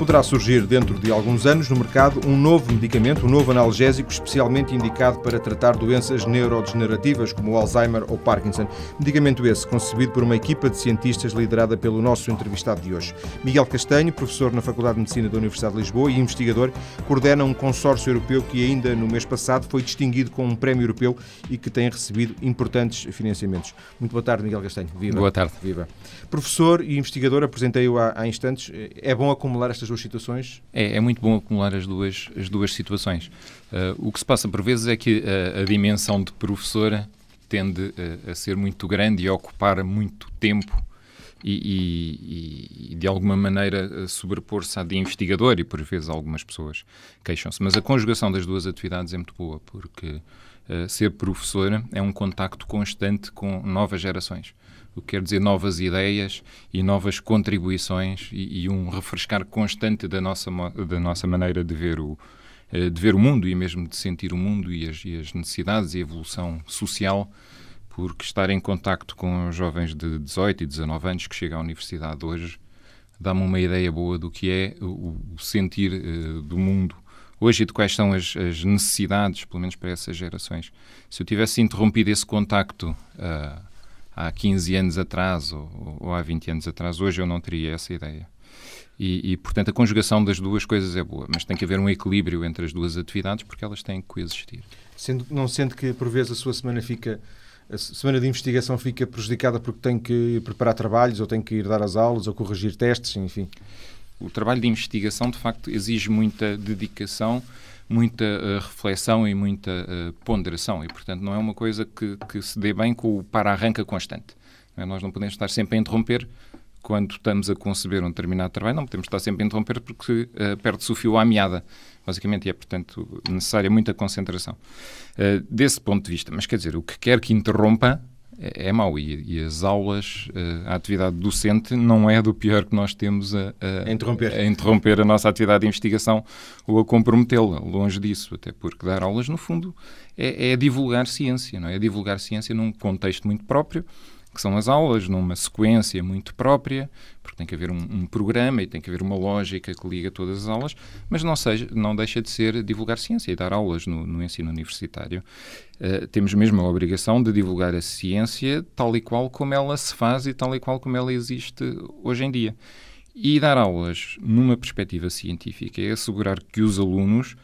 poderá surgir dentro de alguns anos no mercado um novo medicamento, um novo analgésico especialmente indicado para tratar doenças neurodegenerativas como o Alzheimer ou Parkinson. Medicamento esse concebido por uma equipa de cientistas liderada pelo nosso entrevistado de hoje. Miguel Castanho, professor na Faculdade de Medicina da Universidade de Lisboa e investigador, coordena um consórcio europeu que ainda no mês passado foi distinguido com um prémio europeu e que tem recebido importantes financiamentos. Muito boa tarde, Miguel Castanho. Viva. Boa tarde. Viva. Professor e investigador, apresentei-o há, há instantes. É bom acumular estas duas situações? É, é muito bom acumular as duas, as duas situações. Uh, o que se passa por vezes é que a, a dimensão de professora tende a, a, ser muito grande e a ocupar muito tempo e, e, e de alguma maneira sobrepor-se à de investigador e por vezes algumas pessoas queixam-se. Mas a conjugação das duas atividades é muito boa porque uh, ser professora é um contacto constante com novas gerações o que quer dizer novas ideias e novas contribuições e, e, um refrescar constante da nossa, da nossa maneira de ver, o, eh, de ver o mundo e mesmo de sentir o mundo e as, e as necessidades e a evolução social, porque estar em contacto com jovens de 18 e 19 anos que chegam à universidade hoje dá-me uma ideia boa do que é o, o sentir uh, do mundo hoje e de quais são as, as, necessidades, pelo menos para essas gerações. Se eu tivesse interrompido esse contacto uh, há 15 anos atrás ou, ou, há 20 anos atrás, hoje eu não teria essa ideia. E, e, portanto, a conjugação das duas coisas é boa, mas tem que haver um equilíbrio entre as duas atividades porque elas têm que coexistir. Sendo, não sente que, por vezes, a sua semana fica a semana de investigação fica prejudicada porque tem que preparar trabalhos ou tem que ir dar as aulas ou corrigir testes, enfim? O trabalho de investigação, de facto, exige muita dedicação muita uh, reflexão e muita uh, ponderação e, portanto, não é uma coisa que, que se dê bem com o para-arranca constante. Não é? Nós não podemos estar sempre a interromper quando estamos a conceber um determinado trabalho, não podemos estar sempre a interromper porque uh, perde-se o fio à meada, basicamente, e é, portanto, necessária muita concentração. Uh, desse ponto de vista, mas quer dizer, o que quer que interrompa é, é mau. E, e, as aulas, eh, a atividade docente não é do pior que nós temos a, a, interromper. a interromper. a nossa atividade de investigação ou a comprometê-la. Longe disso, até porque dar aulas, no fundo, é, é divulgar ciência, não é? é divulgar ciência num contexto muito próprio que são as aulas, numa sequência muito própria, porque tem que haver um, um, programa e tem que haver uma lógica que liga todas as aulas, mas não, seja, não deixa de ser divulgar ciência e dar aulas no, no ensino universitário. Uh, temos mesmo a obrigação de divulgar a ciência tal e qual como ela se faz e tal e qual como ela existe hoje em dia. E dar aulas numa perspectiva científica é assegurar que os alunos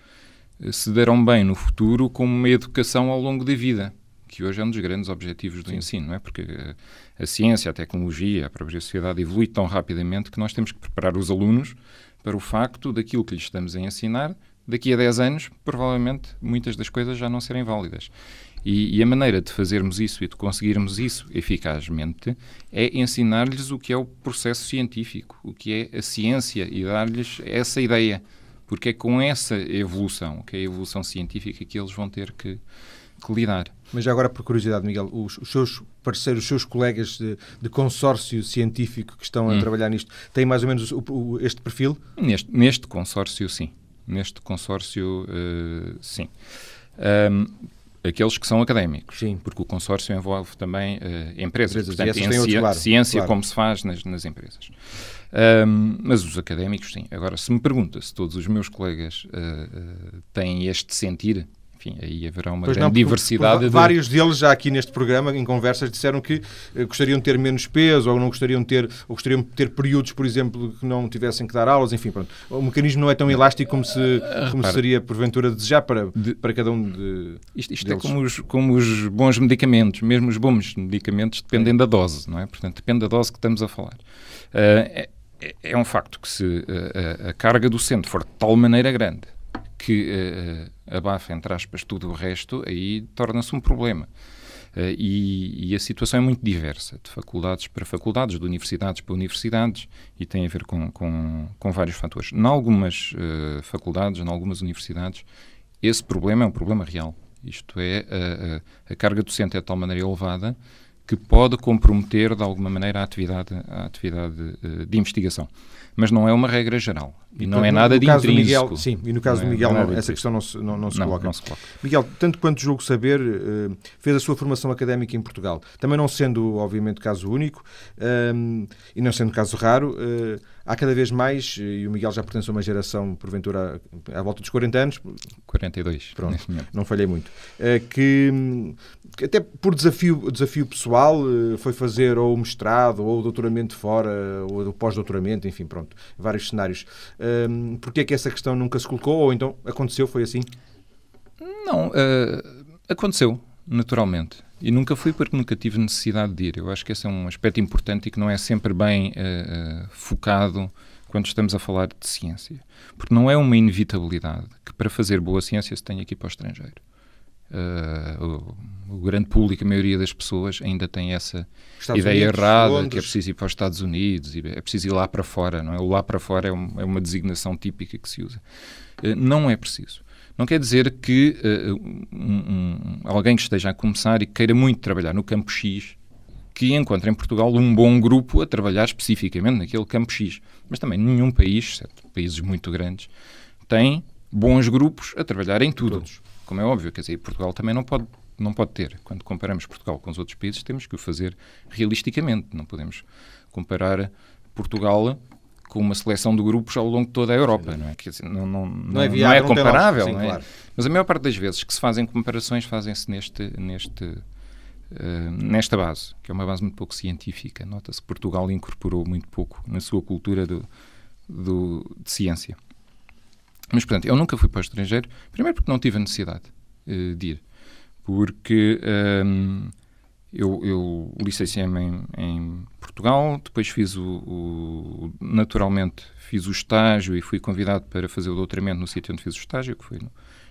eh, se darão bem no futuro com uma educação ao longo da vida que hoje é um dos grandes objetivos do Sim. ensino, não é? Porque a, a, ciência, a tecnologia, a própria sociedade evolui tão rapidamente que nós temos que preparar os alunos para o facto daquilo que lhes estamos a ensinar, daqui a 10 anos, provavelmente muitas das coisas já não serem válidas. E, e, a maneira de fazermos isso e de conseguirmos isso eficazmente é ensinar-lhes o que é o processo científico, o que é a ciência e dar-lhes essa ideia. Porque é com essa evolução, que é a evolução científica, que eles vão ter que, que lidar. Mas já agora, por curiosidade, Miguel, os, os seus parceiros, os seus colegas de, de, consórcio científico que estão a hum. trabalhar nisto, têm mais ou menos o, o, este perfil? Neste, neste consórcio, sim. Neste consórcio, uh, sim. Um, aqueles que são académicos, sim. porque o consórcio envolve também uh, empresas, empresas portanto, ciência, outro, claro, ciência claro. como se faz nas, nas empresas. Um, mas os académicos, sim. Agora, se me pergunta se todos os meus colegas uh, têm este sentir, enfim, aí haverá uma pois grande não, diversidade. de... Vários deles já aqui neste programa, em conversas, disseram que eh, gostariam de ter menos peso ou não gostariam de ter, ou gostariam de ter períodos, por exemplo, que não tivessem que dar aulas, enfim, pronto. O mecanismo não é tão elástico como, se, ah, como seria, porventura, desejar para, para cada um de. Isto, isto é como os, como os bons medicamentos, mesmo os bons medicamentos dependem é. da dose, não é? Portanto, depende da dose que estamos a falar. Uh, é, é um facto que se uh, a carga docente for de tal maneira grande que uh, abafa, entre aspas, tudo o resto, aí torna-se um problema. Uh, e, e, a situação é muito diversa, de faculdades para faculdades, de universidades para universidades, e tem a ver com, com, com vários fatores. Em algumas uh, faculdades, em algumas universidades, esse problema é um problema real. Isto é, a, a, a carga docente é de tal maneira elevada que pode comprometer de alguma maneira a atividade, a atividade de investigação mas não é uma regra geral. E, e não é nada de intrínseco. Miguel, sim, e no caso não do é Miguel, não, essa questão não se, não, não se coloca. Não se coloca. Miguel, tanto quanto julgo saber, uh, fez a sua formação académica em Portugal. Também não sendo, obviamente, caso único uh, e não sendo caso raro, uh, há cada vez mais, e o Miguel já pertence a uma geração, porventura, à volta dos 40 anos. 42. Pronto, não falhei muito. Eh, que, até por desafio, desafio pessoal, eh, foi fazer ou mestrado, ou doutoramento fora, ou pós-doutoramento, enfim, pronto, vários cenários. Porquê é que essa questão nunca se colocou, ou então aconteceu, foi assim? Não, uh, aconteceu, naturalmente. E nunca fui porque nunca tive necessidade de ir. Eu acho que esse é um aspecto importante e que não é sempre bem uh, focado quando estamos a falar de ciência. Porque não é uma inevitabilidade que para fazer boa ciência se tenha que ir para o estrangeiro. Uh, o, o, grande público, a maioria das pessoas, ainda tem essa Estados ideia Unidos, errada Londres. que é preciso ir para os Estados Unidos, é preciso ir lá para fora. Não é? O lá para fora é, um, é uma designação típica que se usa. Uh, não é preciso. Não quer dizer que uh, um, um, alguém que esteja a começar e queira muito trabalhar no campo X, que encontre em Portugal um bom grupo a trabalhar especificamente naquele campo X. Mas também nenhum país, exceto países muito grandes, tem bons grupos a trabalhar em tudo. Todos. Como é óbvio, quer dizer, Portugal também não pode, não pode ter. Quando comparamos Portugal com os outros países, temos que o fazer realisticamente. Não podemos comparar Portugal com uma seleção de grupos ao longo de toda a Europa, não é? Dizer, não, não, não, é, viável, não é comparável, sim, não é? Claro. Mas a maior parte das vezes que se fazem comparações fazem-se neste, neste, uh, nesta base, que é uma base muito pouco científica. Nota-se que Portugal incorporou muito pouco na sua cultura do, do, de ciência. Mas, portanto, eu nunca fui para o estrangeiro, primeiro porque não tive a necessidade uh, de ir, porque... Um, ehm, eu, eu licenciei-me em, em, Portugal, depois fiz o, o, Naturalmente, fiz o estágio e fui convidado para fazer o doutoramento no sítio onde fiz o estágio, que foi no,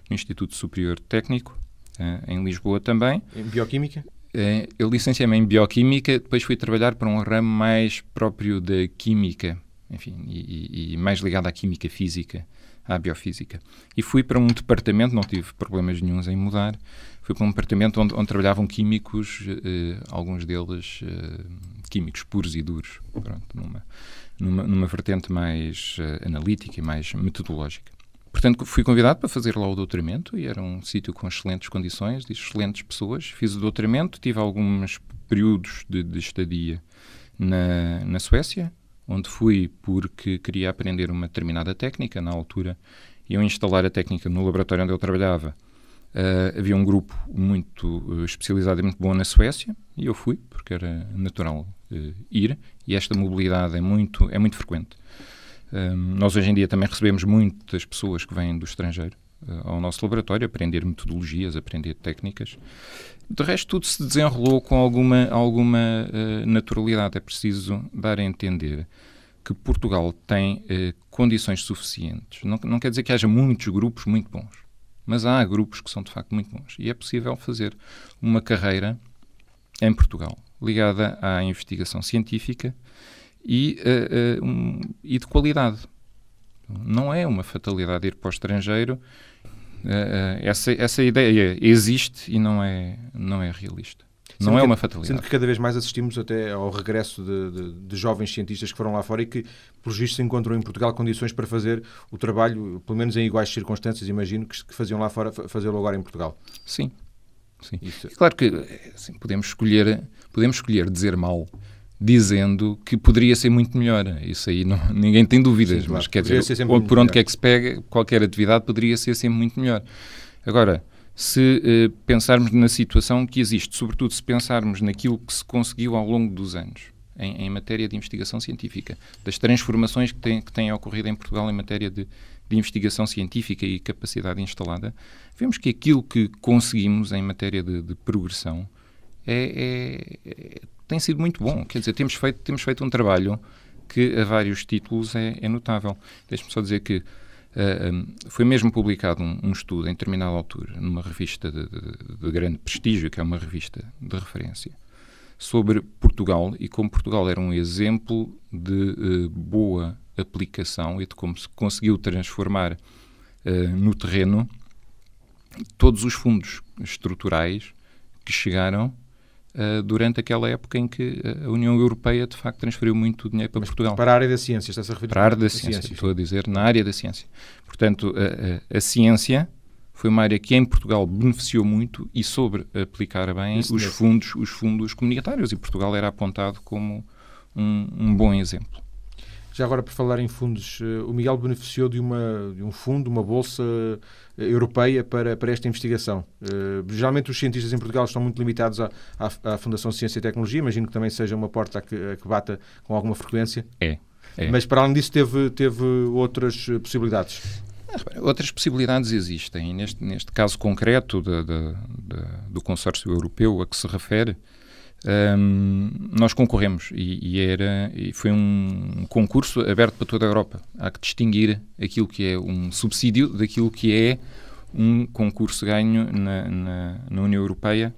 no Instituto Superior Técnico, eh, em Lisboa também. Em Bioquímica? Eh, eu licenciei-me em Bioquímica, depois fui trabalhar para um ramo mais próprio da Química, enfim, e, e mais ligado à Química Física, à Biofísica. E fui para um departamento, não tive problemas nenhums em mudar, Fui para um departamento onde, onde trabalhavam químicos, eh, alguns deles eh, químicos puros e duros, pronto, numa, numa, numa vertente mais eh, analítica e mais metodológica. Portanto, fui convidado para fazer lá o doutoramento e era um sítio com excelentes condições, de excelentes pessoas. Fiz o doutoramento, tive alguns períodos de, de estadia na, na Suécia, onde fui porque queria aprender uma determinada técnica. Na altura, iam instalar a técnica no laboratório onde eu trabalhava Uh, havia um grupo muito uh, especializado e muito bom na Suécia e eu fui, porque era natural uh, ir, e esta mobilidade é muito, é muito frequente. nós hoje em dia também recebemos muitas pessoas que vêm do estrangeiro ao nosso laboratório, aprender metodologias, aprender técnicas. De resto, tudo se desenrolou com alguma, alguma naturalidade. É preciso dar a entender que Portugal tem condições suficientes. Não, não quer dizer que haja muitos grupos muito bons mas há grupos que são de facto muito bons. E é possível fazer uma carreira em Portugal ligada à investigação científica e, uh, uh, um, e de qualidade. Não é uma fatalidade ir para o estrangeiro. Uh, essa, essa ideia existe e não é, não é realista. Sendo não é uma fatalidade. Sendo que cada vez mais assistimos até ao regresso de, de, de jovens cientistas que foram lá fora e que, por visto, encontram em Portugal condições para fazer o trabalho, pelo menos em iguais circunstâncias, imagino, que, que faziam lá fora, fazê-lo agora em Portugal. Sim. Sim. Isso. Claro que assim, podemos, escolher, podemos escolher dizer mal dizendo que poderia ser muito melhor. Isso aí não, ninguém tem dúvidas, Sim, claro. mas quer dizer, por onde quer que se pega, qualquer atividade poderia ser sempre muito melhor. Agora, se eh, pensarmos na situação que existe, sobretudo se pensarmos naquilo que se conseguiu ao longo dos anos em, em matéria de investigação científica, das transformações que, tem, que têm ocorrido em Portugal em matéria de, de investigação científica e capacidade instalada, vemos que aquilo que conseguimos em matéria de, de progressão é, é, é, tem sido muito bom. Quer dizer, temos feito, temos feito um trabalho que a vários títulos é, é notável. Deixe-me só dizer que Uh, foi mesmo publicado um, um, estudo em determinada altura, numa revista de, de, de, grande prestígio, que é uma revista de referência, sobre Portugal e como Portugal era um exemplo de uh, boa aplicação e de como se conseguiu transformar uh, no terreno todos os fundos estruturais que chegaram uh, durante aquela época em que a União Europeia, de facto, transferiu muito dinheiro para Mas Portugal. Para a área da ciência, está-se a referir? Para a área da ciência, ciência, estou a dizer, na área da ciência. Portanto, a, a, a, ciência foi uma área que em Portugal beneficiou muito e sobre aplicar bem os fundos, os fundos comunitários e Portugal era apontado como um, um bom exemplo. Já agora, por falar em fundos, o Miguel beneficiou de, uma, de um fundo, uma bolsa europeia para, para esta investigação. geralmente os cientistas em Portugal estão muito limitados à, à, à Fundação Ciência e Tecnologia, imagino que também seja uma porta a que, a que bata com alguma frequência. É, é. Mas para além disso teve, teve outras possibilidades? Outras possibilidades existem. Neste, neste caso concreto de, de, de, do consórcio europeu a que se refere, um, nós concorremos e, e, era, e foi um concurso aberto para toda a Europa. Há que distinguir aquilo que é um subsídio daquilo que é um concurso ganho na, na, na União Europeia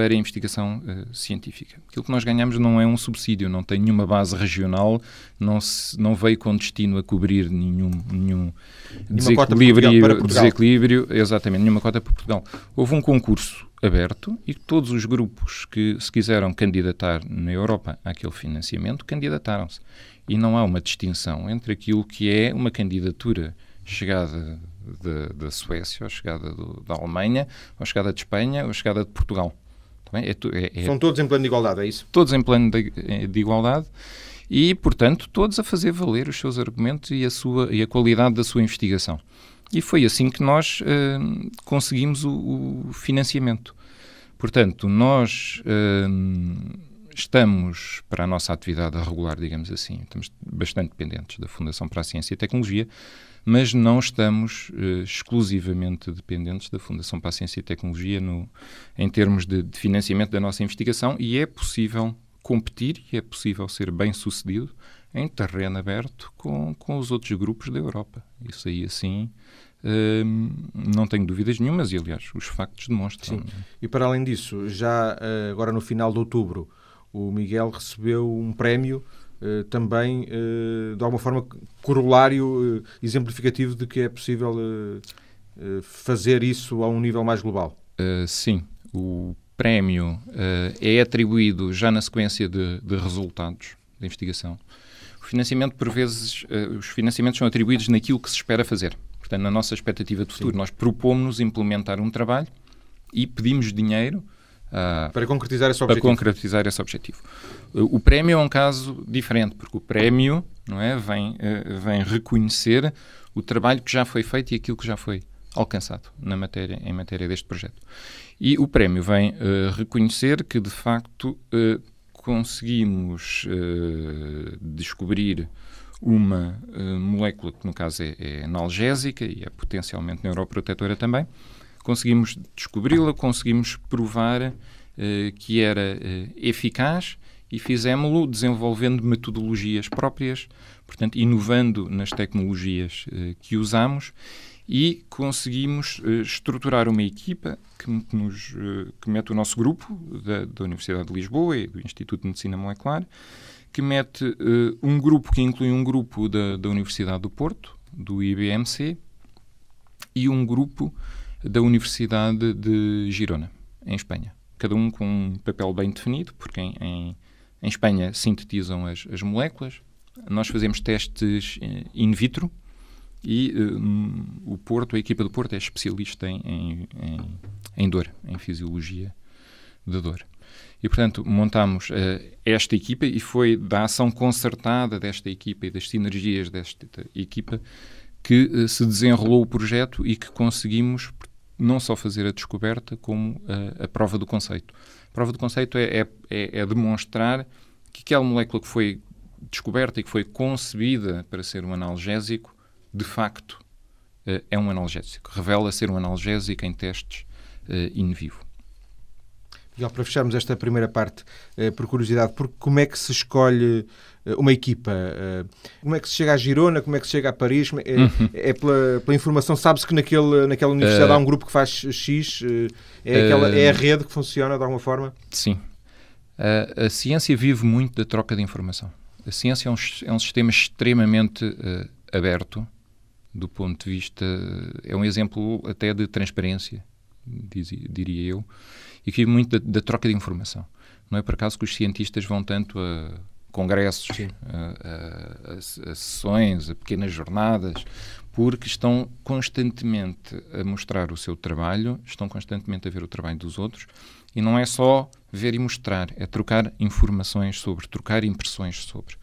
para a investigação uh, científica. Aquilo que nós ganhamos não é um subsídio, não tem nenhuma base regional, não, se, não veio com destino a cobrir nenhum, nenhum desequilíbrio, desequilíbrio, exatamente, nenhuma cota para Portugal. Houve um concurso aberto e todos os grupos que se quiseram candidatar na Europa àquele financiamento candidataram-se. E não há uma distinção entre aquilo que é uma candidatura chegada da Suécia, ou chegada do, da Alemanha, ou chegada de Espanha, ou chegada de Portugal. É, é, é, São todos em plano de igualdade, é isso? Todos em plano de, eh, de, igualdade e, portanto, todos a fazer valer os seus argumentos e a, sua, e a qualidade da sua investigação. E foi assim que nós uh, conseguimos o, o, financiamento. Portanto, nós uh, estamos, para a nossa atividade regular, digamos assim, estamos bastante dependentes da Fundação para a Ciência e Tecnologia, mas não estamos uh, exclusivamente dependentes da Fundação para a Ciência e Tecnologia no, em termos de, de, financiamento da nossa investigação e é possível competir e é possível ser bem sucedido em terreno aberto com, com os outros grupos da Europa. Isso aí, assim, uh, não tenho dúvidas nenhumas e, aliás, os factos demonstram. Sim. E, para além disso, já uh, agora no final de outubro, o Miguel recebeu um prémio Uh, também, uh, de alguma forma, corolário uh, exemplificativo de que é possível fazer isso a um nível mais global. sim, o prémio é atribuído já na sequência de, de resultados da investigação. O financiamento, por vezes, os financiamentos são atribuídos naquilo que se espera fazer. Portanto, na nossa expectativa de futuro, sim. nós propomos-nos implementar um trabalho e pedimos dinheiro Uh, para concretizar esse objetivo. Para concretizar esse objetivo. O, prémio é um caso diferente, porque o prémio não é, vem, uh, vem reconhecer o trabalho que já foi feito e aquilo que já foi alcançado na matéria, em matéria deste projeto. E o prémio vem uh, reconhecer que, de facto, conseguimos descobrir uma molécula que, no caso, é, é analgésica e é potencialmente neuroprotetora também, conseguimos descobri-la, conseguimos provar uh, que era uh, eficaz e fizemos-lo desenvolvendo metodologias próprias, portanto, inovando nas tecnologias uh, que usamos e conseguimos estruturar uma equipa que, que, nos, que mete o nosso grupo da, da, Universidade de Lisboa e do Instituto de Medicina Molecular, que mete um grupo que inclui um grupo da, da Universidade do Porto, do IBMC, e um grupo da Universidade de Girona, em Espanha. Cada um com um papel bem definido, porque em, em, em Espanha sintetizam as, as, moléculas. Nós fazemos testes eh, in vitro e um, o Porto, a equipa do Porto, é especialista em, em, em, dor, em fisiologia da dor. E, portanto, montamos uh, esta equipa e foi da ação concertada desta equipa e das sinergias desta equipa que uh, se desenrolou o projeto e que conseguimos, não só fazer a descoberta, como a, a prova do conceito. A prova do conceito é, é, é, é demonstrar que aquela molécula que foi descoberta e que foi concebida para ser um analgésico, de facto, uh, é um analgésico. Revela ser um analgésico em testes uh, in vivo. Para fecharmos esta primeira parte, uh, por curiosidade, por, como é que se escolhe eh, uma equipa. Eh, como é que se chega a Girona? Como é que se chega a Paris? É, uhum. é pela, pela, informação, sabe-se que naquele, naquela universidade uh, há um grupo que faz X? É, aquela, uh, é a rede que funciona de alguma forma? Sim. Uh, a ciência vive muito da troca de informação. A ciência é um, é um sistema extremamente aberto do ponto de vista. É um exemplo até de transparência, diz, diria eu, e que vive muito da, da troca de informação. Não é por acaso que os cientistas vão tanto a congressos, a, a, a, sessões, a pequenas jornadas, porque estão constantemente a mostrar o seu trabalho, estão constantemente a ver o trabalho dos outros, e não é só ver e mostrar, é trocar informações sobre, trocar impressões sobre.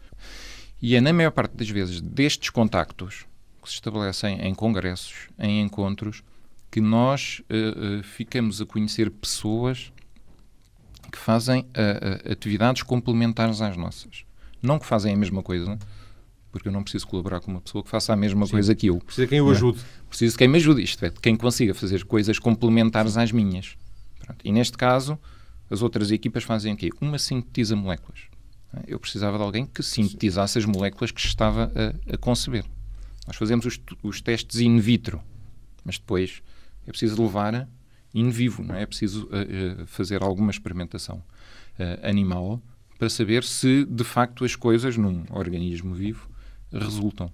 E é, na maior parte das vezes, destes contactos que se estabelecem em congressos, em encontros, que nós uh, uh, ficamos a conhecer pessoas que fazem uh, atividades complementares às nossas. Não que fazem a mesma coisa, porque eu não preciso colaborar com uma pessoa que faça a mesma Sim. coisa que eu. Precisa de quem o ajude. Preciso de quem me ajude, isto é, de quem consiga fazer coisas complementares às minhas. Pronto. E neste caso, as outras equipas fazem o quê? Uma sintetiza moléculas. Eu precisava de alguém que sintetizasse as moléculas que estava a, a conceber. Nós fazemos os, os, testes in vitro, mas depois é preciso levar in vivo, não é? É preciso uh, uh, fazer alguma experimentação uh, animal para saber se de facto as coisas num organismo vivo resultam.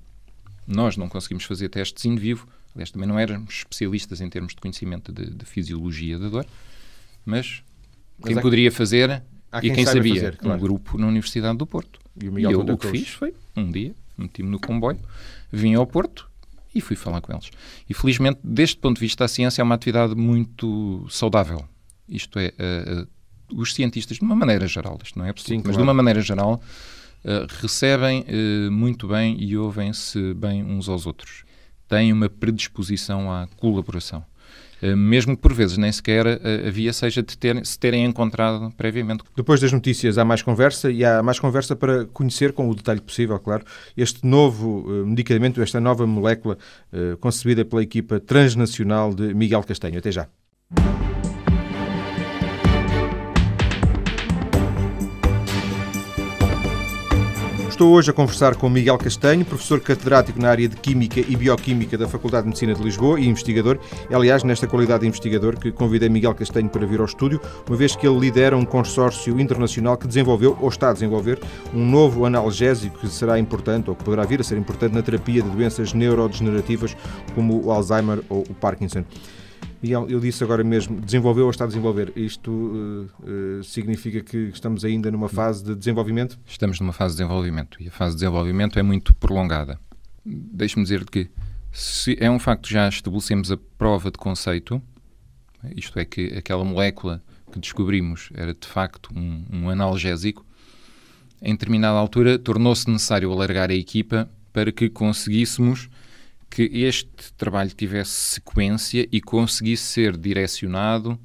Nós não conseguimos fazer testes in vivo, aliás, também não éramos especialistas em termos de conhecimento de, de fisiologia da dor, mas, mas quem poderia fazer e quem, quem sabia? Fazer, claro. Um grupo na Universidade do Porto. E, o, e eu o que fiz foi, um dia, meti-me no comboio, vim ao Porto e fui falar com eles. E felizmente, deste ponto de vista, a ciência é uma atividade muito saudável. Isto é, uh, uh, os cientistas, de uma maneira geral, isto não é absoluto, Sim, mas claro. de uma maneira geral, uh, recebem muito bem e ouvem-se bem uns aos outros. Têm uma predisposição à colaboração. Eh, mesmo que por vezes nem sequer eh, havia seja de ter, se terem encontrado previamente. Depois das notícias há mais conversa e há mais conversa para conhecer com o detalhe possível, claro, este novo eh, medicamento, esta nova molécula concebida pela equipa transnacional de Miguel Castanho. Até já. Estou hoje a conversar com Miguel Castanho, professor catedrático na área de Química e Bioquímica da Faculdade de Medicina de Lisboa e investigador. É, aliás, nesta qualidade de investigador que convidei Miguel Castanho para vir ao estúdio, uma vez que ele lidera um consórcio internacional que desenvolveu, ou está a desenvolver, um novo analgésico que será importante, ou que poderá vir a ser importante, na terapia de doenças neurodegenerativas como o Alzheimer ou o Parkinson. E eu disse agora mesmo, desenvolveu ou está a desenvolver. Isto uh, uh, significa que estamos ainda numa fase de desenvolvimento? Estamos numa fase de desenvolvimento e a fase de desenvolvimento é muito prolongada. Deixe-me dizer que se é um facto já estabelecemos a prova de conceito, isto é que aquela molécula que descobrimos era de facto um, um analgésico, em determinada altura tornou-se necessário alargar a equipa para que conseguíssemos que este trabalho tivesse sequência e conseguisse ser direcionado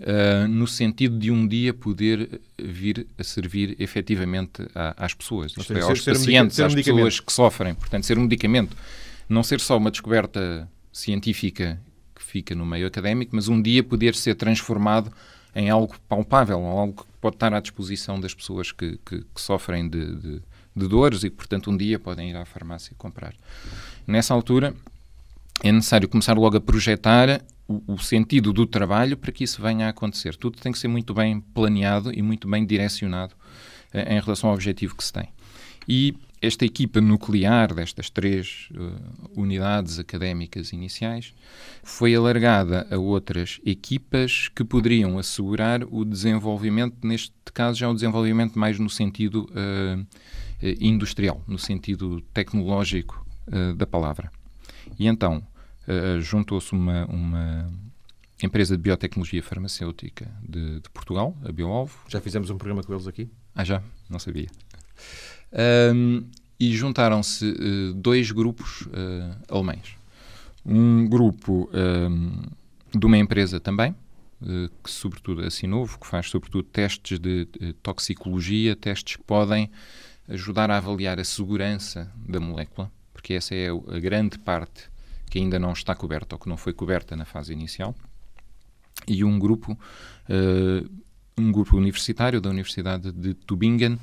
uh, no sentido de um dia poder vir a servir efetivamente a, às pessoas, isto é, aos pacientes, um às pessoas que sofrem. Portanto, ser um medicamento, não ser só uma descoberta científica que fica no meio académico, mas um dia poder ser transformado em algo palpável, algo que pode estar à disposição das pessoas que, que, que sofrem de, de, de dores e portanto, um dia podem ir à farmácia comprar. Nessa altura, é necessário começar logo a projetar o, o, sentido do trabalho para que isso venha a acontecer. Tudo tem que ser muito bem planeado e muito bem direcionado eh, em relação ao objetivo que se tem. E esta equipa nuclear destas três uh, unidades académicas iniciais foi alargada a outras equipas que poderiam assegurar o desenvolvimento, neste caso já o desenvolvimento mais no sentido uh, industrial, no sentido tecnológico uh, da palavra. E então uh, juntou-se uma, uma, empresa de biotecnologia farmacêutica de, de, Portugal, a BioAlvo. Já fizemos um programa com eles aqui? Ah, já? Não sabia. Um, e juntaram-se uh, dois grupos alemães. Um grupo um, de uma empresa também, que sobretudo assim novo, que faz sobretudo testes de, de toxicologia, testes que podem ajudar a avaliar a segurança da molécula porque essa é a grande parte que ainda não está coberta ou que não foi coberta na fase inicial, e um grupo, uh, um grupo universitário da Universidade de Tübingen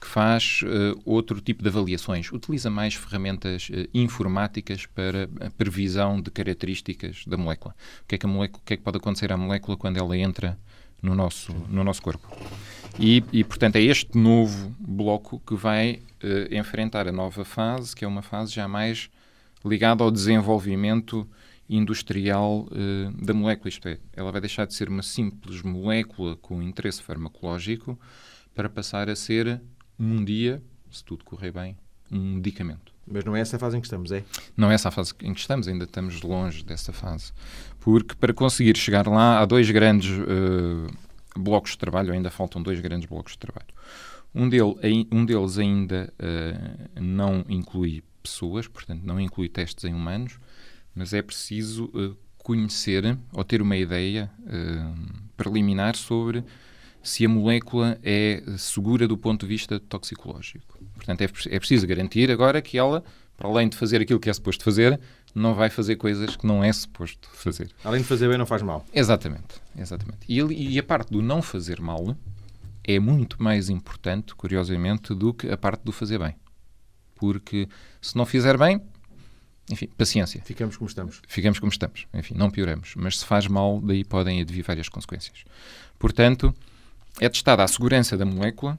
que faz uh, outro tipo de avaliações, utiliza mais ferramentas uh, informáticas para a previsão de características da molécula. O que, é que molécula, o que é que pode acontecer à molécula quando ela entra no nosso, no nosso corpo? E, e, portanto, é este novo bloco que vai uh, enfrentar a nova fase, que é uma fase já mais ligada ao desenvolvimento industrial uh, da molécula. Isto é, ela vai deixar de ser uma simples molécula com interesse farmacológico para passar a ser, um dia, se tudo correr bem, um medicamento. Mas não é essa a fase em que estamos, é? Não é essa a fase em que estamos, ainda estamos longe dessa fase. Porque para conseguir chegar lá, há dois grandes uh, blocos de trabalho, ainda faltam dois grandes blocos de trabalho. Um, dele, um deles ainda uh, não inclui pessoas, portanto, não inclui testes em humanos, mas é preciso uh, conhecer ou ter uma ideia preliminar sobre se a molécula é segura do ponto de vista toxicológico. Portanto, é, é preciso garantir agora que ela, para além de fazer aquilo que é suposto fazer, não vai fazer coisas que não é suposto fazer. Além de fazer bem, não faz mal. Exatamente. exatamente. E, e a parte do não fazer mal é muito mais importante, curiosamente, do que a parte do fazer bem. Porque se não fizer bem, enfim, paciência. Ficamos como estamos. Ficamos como estamos. Enfim, não pioramos. Mas se faz mal, daí podem advir várias consequências. Portanto, é testada a segurança da molécula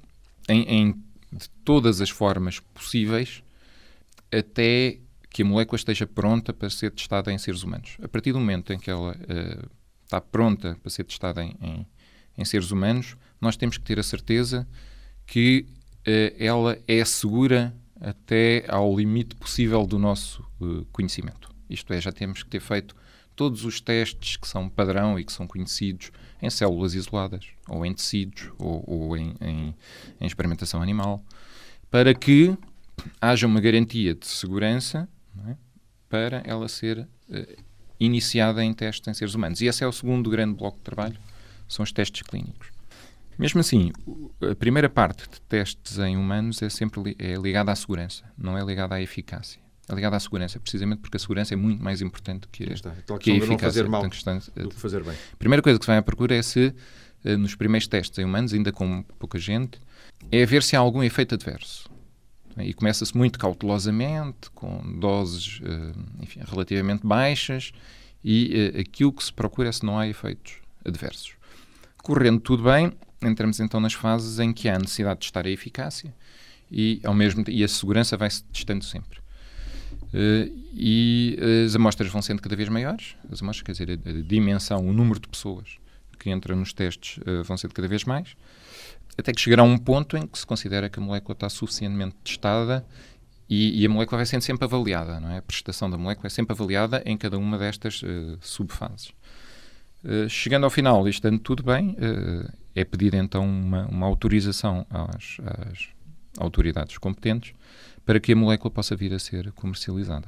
em, em de todas as formas possíveis até que a molécula esteja pronta para ser testada em seres humanos. A partir do momento em que ela uh, está pronta para ser testada em, em, em, seres humanos, nós temos que ter a certeza que uh, ela é segura até ao limite possível do nosso uh, conhecimento. Isto é, já temos que ter feito todos os testes que são padrão e que são conhecidos em células isoladas, ou em tecidos, ou, ou em, em, em experimentação animal, para que haja uma garantia de segurança é? para ela ser uh, iniciada em testes em seres humanos. E esse é o segundo grande bloco de trabalho, são os testes clínicos. Mesmo assim, a primeira parte de testes em humanos é sempre li é ligada à segurança, não é ligada à eficácia. Ligada à segurança, precisamente porque a segurança é muito mais importante que, a, está. Então, que a eficácia. Não fazer mal questão, do que fazer bem. A primeira coisa que se vai à procura é se, eh, nos primeiros testes em humanos, ainda com pouca gente, é ver se há algum efeito adverso. E começa-se muito cautelosamente, com doses eh, enfim, relativamente baixas, e aquilo que se procura é se não há efeitos adversos. Correndo tudo bem, entramos então nas fases em que há necessidade de testar a eficácia e, ao mesmo, e a segurança vai-se testando sempre. Uh, e as amostras vão sendo cada vez maiores, as amostras, quer dizer, a, a dimensão, o número de pessoas que entram nos testes uh, vão sendo cada vez mais, até que chegará um ponto em que se considera que a molécula está suficientemente testada e, e, a molécula vai sendo sempre avaliada, não é? A prestação da molécula é sempre avaliada em cada uma destas uh, subfases. Uh, chegando ao final, estando tudo bem, uh, é pedir então uma, uma autorização às, às, autoridades competentes para que a molécula possa vir a ser comercializada.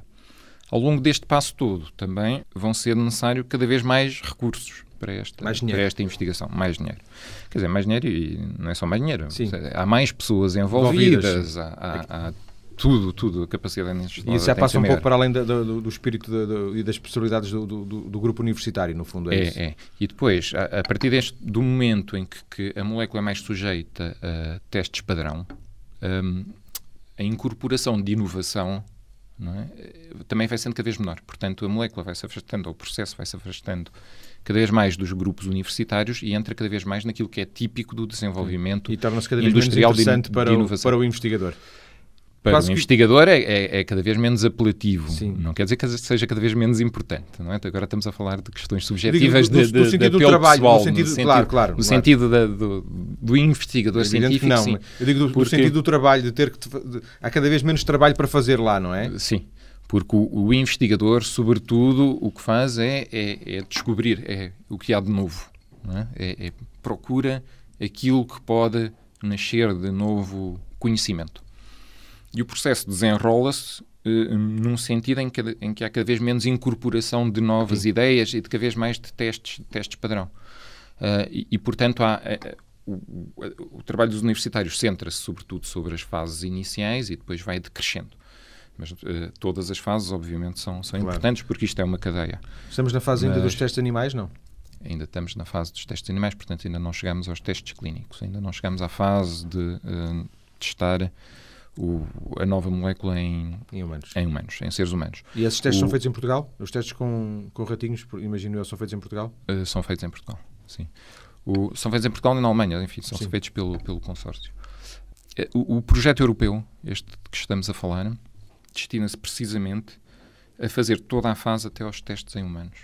Ao longo deste passo todo, também vão ser necessários cada vez mais recursos para esta, para esta investigação. Mais dinheiro. Quer dizer, mais dinheiro e não é só mais dinheiro. Seja, há mais pessoas envolvidas, envolvidas há, há, há tudo, tudo, a capacidade E isso já passa um pouco para além do, do, do espírito de, e das possibilidades do, do, grupo universitário, no fundo, é, é isso? É, e depois, a, a partir deste, do momento em que, que, a molécula é mais sujeita a testes padrão, um, a incorporação de inovação é? também vai sendo cada vez menor. Portanto, a molécula vai se afastando, ou o processo vai se afastando cada vez mais dos grupos universitários e entra cada vez mais naquilo que é típico do desenvolvimento industrial menos interessante de, de. O, para o investigador para Quase o investigador que... é, é, é, cada vez menos apelativo. Sim. Não quer dizer que seja cada vez menos importante. Não é? Agora estamos a falar de questões subjetivas Digo, do, do, do, sentido do trabalho, pessoal, no sentido, no sentido, claro, claro, no claro. sentido da, do, do investigador é científico. Não, sim, eu digo do, porque... sentido do trabalho, de ter que de, há cada vez menos trabalho para fazer lá, não é? Sim. Porque o, o investigador, sobretudo, o que faz é, é, é descobrir é o que há de novo. É? é? É, procura aquilo que pode nascer de novo conhecimento. E o processo desenrola-se uh, num sentido em que, em que há cada vez menos incorporação de novas Sim. ideias e de cada vez mais de testes, testes padrão. Uh, e, e, portanto, há, uh, o, o, trabalho dos universitários centra-se sobretudo sobre as fases iniciais e depois vai decrescendo. Mas todas as fases, obviamente, são, são claro. importantes porque isto é uma cadeia. Estamos na fase Mas, ainda dos testes animais, não? Ainda estamos na fase dos testes animais, portanto, ainda não chegamos aos testes clínicos, ainda não chegamos à fase de testar o, a nova molécula em, em, humanos. em humanos, em seres humanos. E esses testes o, são feitos em Portugal? Os testes com, com ratinhos, imagino eu, são feitos em Portugal? Uh, são feitos em Portugal, sim. O, são feitos em Portugal e na Alemanha, enfim, são sim. feitos pelo, pelo consórcio. Uh, o, o, projeto europeu, este que estamos a falar, destina-se precisamente a fazer toda a fase até aos testes em humanos.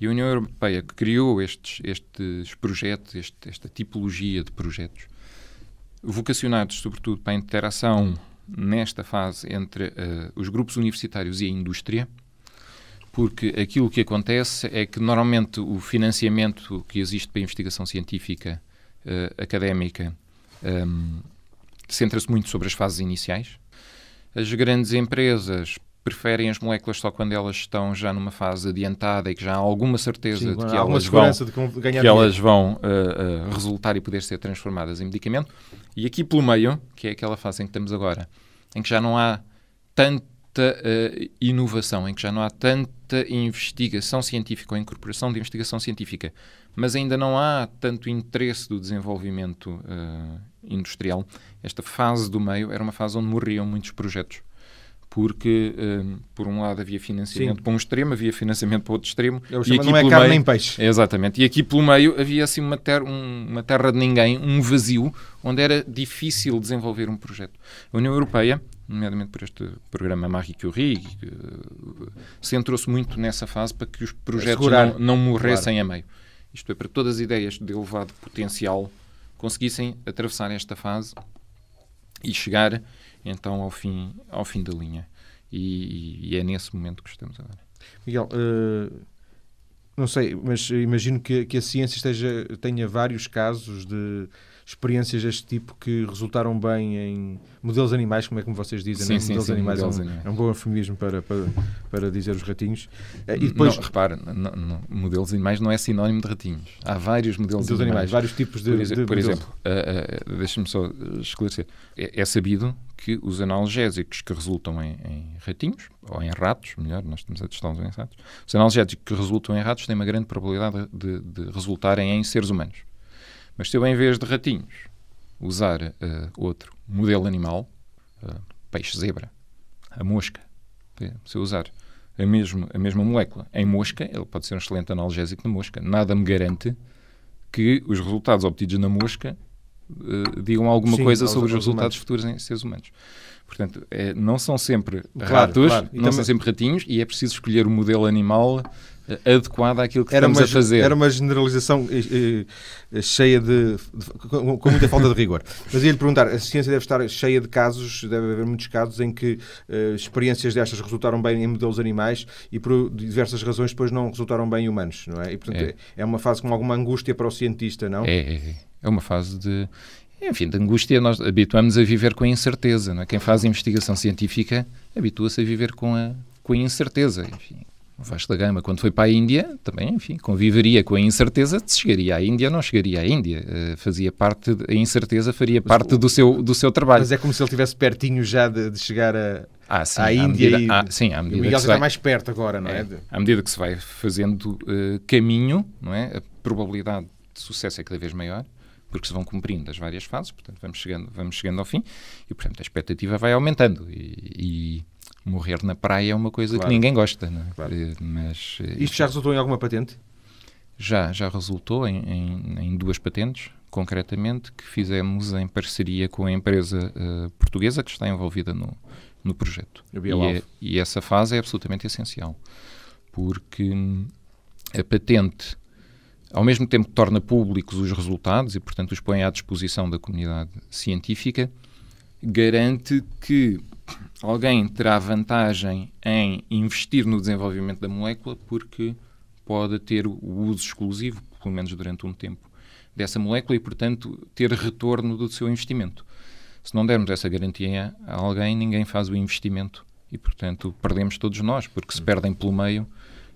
E a União Europeia que criou estes, estes projetos, este, esta tipologia de projetos, vocacionados sobretudo para a interação nesta fase entre uh, os grupos universitários e a indústria, porque aquilo que acontece é que normalmente o financiamento que existe para a investigação científica uh, académica um, ehm, centra-se muito sobre as fases iniciais. As grandes empresas preferem as moléculas só quando elas estão já numa fase adiantada e que já há alguma certeza Sim, de que elas vão, que, que elas vão uh, uh, resultar e poder ser transformadas em medicamento. E aqui pelo meio, que é aquela fase em que estamos agora, em que já não há tanta uh, inovação, em que já não há tanta investigação científica ou incorporação de investigação científica, mas ainda não há tanto interesse do desenvolvimento industrial, esta fase do meio era uma fase onde morriam muitos projetos porque, um, por um lado, havia financiamento Sim. para um extremo, havia financiamento para outro extremo. Eu e aqui não é carne meio, nem peixe. Exatamente. E aqui pelo meio havia assim uma, ter, um, uma terra de ninguém, um vazio, onde era difícil desenvolver um projeto. A União Europeia, nomeadamente por este programa Marie Curie, centrou-se muito nessa fase para que os projetos não, não, morressem claro. a meio. Isto é, para todas as ideias de elevado potencial conseguissem atravessar esta fase e chegar então ao fim, ao fim da linha. E, e é nesse momento que estamos agora. Miguel, uh, não sei, mas imagino que, que a ciência esteja, tenha vários casos de experiências deste tipo que resultaram bem em modelos animais, como é como vocês dizem, sim, né? sim, modelos sim, animais modelos é, um, animais. é um bom eufemismo para, para, para dizer os ratinhos. Eh, e depois... Não, repara, não, não, modelos animais não é sinónimo de ratinhos. Há vários modelos, modelos animais. animais. vários tipos de. Por, de por exemplo, uh, uh, deixa-me só esclarecer. É, é, sabido que os analgésicos que resultam em, em, ratinhos, ou em ratos, melhor, nós estamos a testá-los em ratos, os analgésicos que resultam em ratos têm uma grande probabilidade de, de resultarem em seres humanos. Mas se eu, em vez de ratinhos, usar uh, outro modelo animal, uh, peixe zebra, a mosca, se eu usar a, mesmo, a mesma molécula em mosca, ele pode ser um excelente analgésico na mosca. Nada me garante que os resultados obtidos na mosca uh, digam alguma Sim, coisa sobre os resultados humanos. futuros em seres humanos. Portanto, é, não são sempre claro, ratos, claro. não também... são sempre ratinhos, e é preciso escolher o modelo animal adequada àquilo que era estamos uma, a fazer. Era uma generalização eh, eh, cheia de, de, com muita falta de rigor. Mas ia-lhe perguntar, a ciência deve estar cheia de casos, deve haver muitos casos em que uh, experiências destas resultaram bem em modelos animais e por diversas razões depois não resultaram bem em humanos, não é? E portanto é, é uma fase com alguma angústia para o cientista, não? É, é, é uma fase de enfim, de angústia, nós habituamos a viver com a incerteza. Não é? Quem faz investigação científica habitua-se a viver com a, com a incerteza. Enfim, o Vasco da Gama, quando foi para a Índia, também, enfim, conviveria com a incerteza de se chegaria à Índia ou não chegaria à Índia. Uh, fazia parte, a incerteza faria parte do seu, do seu trabalho. Mas é como se ele estivesse pertinho já de, de chegar a, ah, sim, à Índia. Medida, e, ah, sim, à medida o Miguel está vai, mais perto agora, não é? é? À medida que se vai fazendo uh, caminho, não é? A probabilidade de sucesso é cada vez maior porque se vão cumprindo as várias fases, portanto vamos chegando, vamos chegando ao fim e portanto a expectativa vai aumentando e, e morrer na praia é uma coisa claro. que ninguém gosta. É? Claro. Eh, mas, eh, Isto já resultou em alguma patente? Já, já resultou em, em, em duas patentes, concretamente, que fizemos em parceria com a empresa uh, portuguesa que está envolvida no, no projeto. E, é, e, essa fase é absolutamente essencial, porque hum, a patente, ao mesmo tempo que torna públicos os resultados e, portanto, os põe à disposição da comunidade científica, garante que alguém terá vantagem em investir no desenvolvimento da molécula porque pode ter o uso exclusivo, pelo menos durante um tempo, dessa molécula e, portanto, ter retorno do seu investimento. Se não dermos essa garantia a alguém, ninguém faz o investimento e, portanto, perdemos todos nós, porque se perdem pelo meio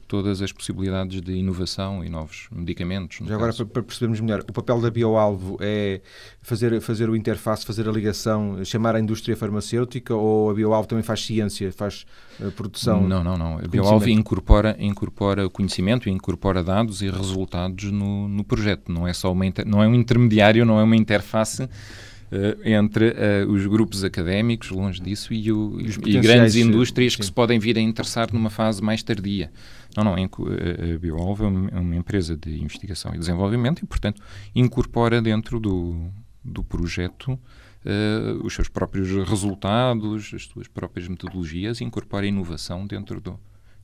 todas as possibilidades de inovação e novos medicamentos. Já agora, para, percebermos melhor, o papel da Bioalvo é fazer, fazer o interface, fazer a ligação, chamar a indústria farmacêutica ou a Bioalvo também faz ciência, faz uh, produção? Não, não, não. A Bioalvo incorpora, incorpora conhecimento, incorpora dados e resultados no, no projeto. Não é só uma, não é um intermediário, não é uma interface Uh, entre uh, os grupos académicos, longe disso, e, o, e grandes indústrias sim. que se podem vir a interessar numa fase mais tardia. Não, não, a BioAlvo é uma empresa de investigação e desenvolvimento e, portanto, incorpora dentro do, do projeto uh, os seus próprios resultados, as suas próprias metodologias e incorpora inovação dentro do,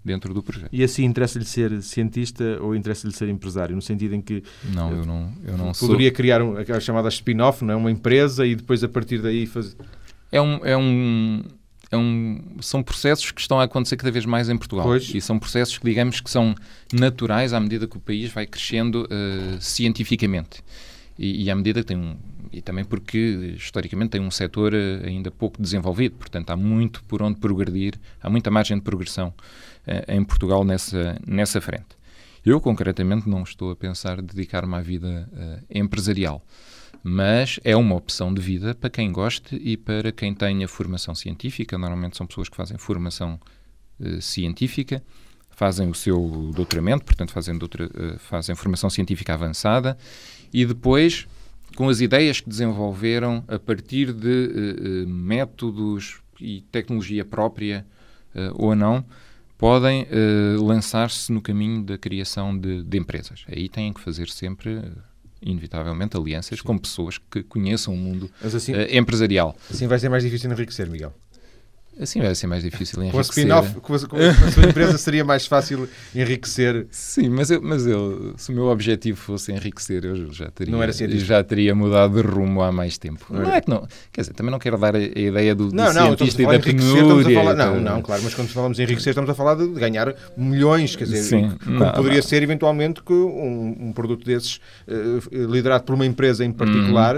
dentro do projeto. E assim interessa-lhe ser cientista ou interessa-lhe ser empresário? No sentido em que não, eu não, eu não poderia sou... criar um, aquela chamada spin-off, não é? uma empresa e depois a partir daí fazer... É um, é um é um, são processos que estão a acontecer cada vez mais em Portugal. Pois. E são processos que, digamos, que são naturais à medida que o país vai crescendo uh, cientificamente. E, e, à medida que tem um, e também porque, historicamente, tem um setor eh, ainda pouco desenvolvido, portanto, há muito por onde progredir, há muita margem de progressão uh, em Portugal nessa, nessa frente. Eu, concretamente, não estou a pensar dedicar-me à vida empresarial, mas é uma opção de vida para quem goste e para quem tenha formação científica. Normalmente são pessoas que fazem formação uh, científica, fazem o seu doutoramento, portanto, fazem, doutora, fazem formação científica avançada e depois com as ideias que desenvolveram a partir de uh, uh, métodos e tecnologia própria uh, ou não, podem lançar-se no caminho da criação de, de, empresas. Aí têm que fazer sempre, inevitavelmente, alianças Sim. com pessoas que conheçam o mundo assim, empresarial. Assim vai ser mais difícil enriquecer, Miguel. Assim vai ser mais difícil enriquecer. Com a spin-off, com, com, a sua empresa seria mais fácil enriquecer. Sim, mas, eu, mas eu, se o meu objetivo fosse enriquecer, eu já teria, não era já teria mudado de rumo há mais tempo. Não, não é que não. Quer dizer, também não quero dar a, a ideia do, do não, não, cientista e da penúria. Falar, não, não, claro, mas quando falamos em enriquecer, estamos a falar de ganhar milhões, quer dizer, Sim, como não, poderia ser eventualmente que um, um produto desses, uh, liderado por uma empresa em particular,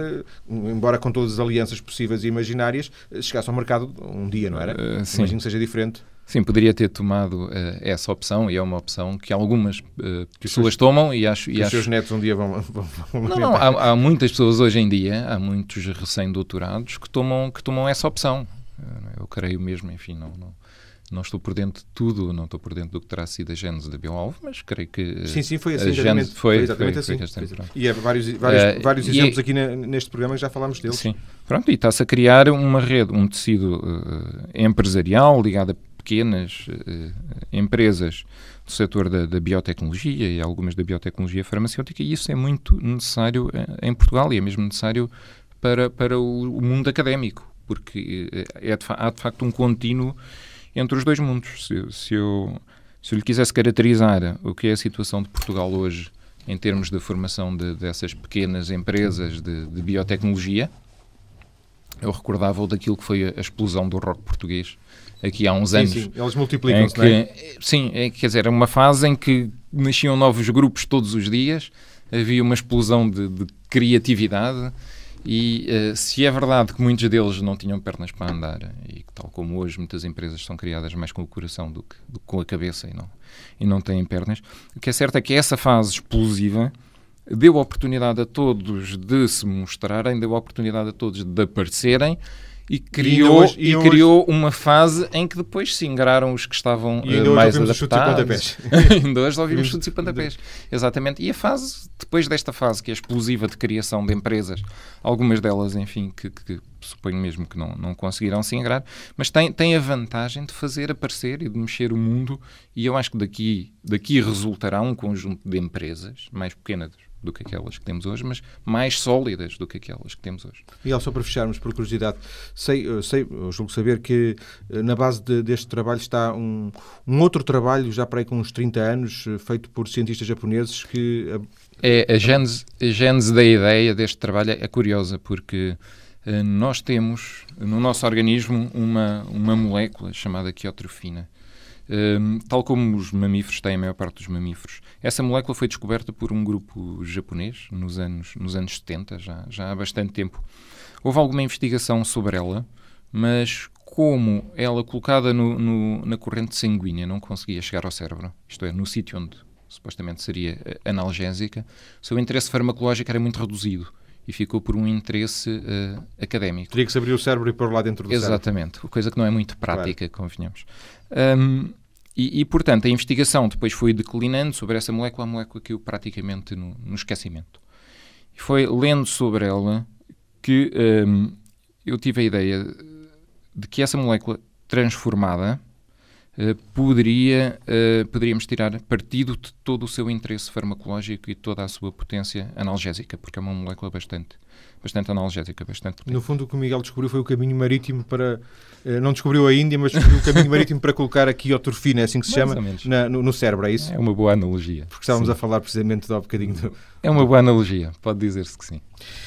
hum. embora com todas as alianças possíveis e imaginárias, chegasse ao mercado um dia, não era? Uh, Imagino que seja diferente. Sim, poderia ter tomado uh, essa opção e é uma opção que algumas uh, pessoas tomam e acho... E acho... os seus netos um dia vão... vão, vão não, não, há, há, muitas pessoas hoje em dia, há muitos recém-doutorados que tomam, que tomam essa opção. Eu creio mesmo, enfim, não, não, não estou por dentro de tudo, não estou por dentro do que terá sido a gênese da Bioalvo, mas creio que. Sim, sim, foi assim. A gênese foi, foi exatamente foi, assim. Foi e há vários, vários, uh, vários exemplos aqui neste programa que já falámos deles. Sim. Pronto, e está-se a criar uma rede, um tecido uh, empresarial ligado a pequenas uh, empresas do setor da, da, biotecnologia e algumas da biotecnologia farmacêutica, e isso é muito necessário em Portugal e é mesmo necessário para, para o, o mundo académico, porque é de, há de facto um contínuo entre os dois mundos. Se, se, eu, se eu lhe quisesse caracterizar o que é a situação de Portugal hoje em termos de formação de, dessas pequenas empresas de, de biotecnologia, eu recordava daquilo que foi a, explosão do rock português aqui há uns sim, anos. Sim, eles multiplicam-se, não é? Sim, é, quer dizer, era uma fase em que nasciam novos grupos todos os dias, havia uma explosão de, de criatividade e uh, se é verdade que muitos deles não tinham pernas para andar, e tal como hoje muitas empresas são criadas mais com o coração do que, do que com a cabeça e não, e não têm pernas, o que é certo é que essa fase explosiva deu oportunidade a todos de se mostrarem, deu oportunidade a todos de aparecerem e criou, e, hoje, e, e criou uma fase em que depois se ingraram os que estavam e uh, mais adaptados. ainda hoje ouvimos chutes e pontapés. Exatamente. E a fase, depois desta fase que é explosiva de criação de empresas, algumas delas, enfim, que, que, suponho mesmo que não, não conseguirão se ingrar, mas tem, tem a vantagem de fazer aparecer e de mexer o mundo e eu acho que daqui, daqui resultará um conjunto de empresas mais pequenas do que aquelas que temos hoje, mas mais sólidas do que aquelas que temos hoje. Miguel, só para fecharmos, por curiosidade, sei, sei julgo saber que eh, na base de, deste trabalho está um, um outro trabalho, já para aí com uns 30 anos, eh, feito por cientistas japoneses que... É, a, gênese, a gênese da ideia deste trabalho é curiosa, porque nós temos no nosso organismo uma, uma molécula chamada quiotrofina, um, tal como os mamíferos têm, a maior parte dos mamíferos. Essa molécula foi descoberta por um grupo japonês nos anos, nos anos 70, já, já há bastante tempo. Houve alguma investigação sobre ela, mas como ela colocada no, no, na corrente sanguínea não conseguia chegar ao cérebro, isto é, no sítio onde supostamente seria eh, analgésica, seu interesse farmacológico era muito reduzido e ficou por um interesse uh, académico. Teria que se abrir o cérebro e pôr lá dentro do Exatamente, cérebro. coisa que não é muito prática, claro. convenhamos. Um, e, e, portanto, a investigação depois foi declinando sobre essa molécula, a molécula caiu praticamente no, no esquecimento. E foi lendo sobre ela que um, eu tive a ideia de que essa molécula transformada uh, poderia, uh, poderíamos tirar partido de todo o seu interesse farmacológico e toda a sua potência analgésica, porque é uma molécula bastante, bastante analgésica, bastante potente. No fundo, o que o Miguel descobriu foi o caminho marítimo para eh, não descobriu a Índia, mas descobriu o caminho marítimo para colocar aqui otorfina, é assim que se Mais chama, na, no, no, cérebro, é isso? É uma boa analogia. Porque estávamos sim. a falar precisamente de um bocadinho do... É uma boa analogia, pode dizer-se que sim.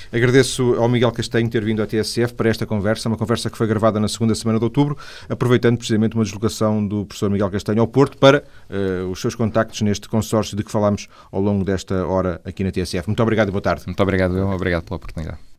Agradeço ao Miguel Castanho ter vindo à TSF para esta conversa, uma conversa que foi gravada na segunda semana de outubro, aproveitando precisamente uma deslocação do professor Miguel Castanho ao Porto para uh, os seus contactos neste consórcio de que falámos ao longo desta hora aqui na TSF. Muito obrigado e boa tarde. Muito obrigado, eu. Obrigado pela oportunidade.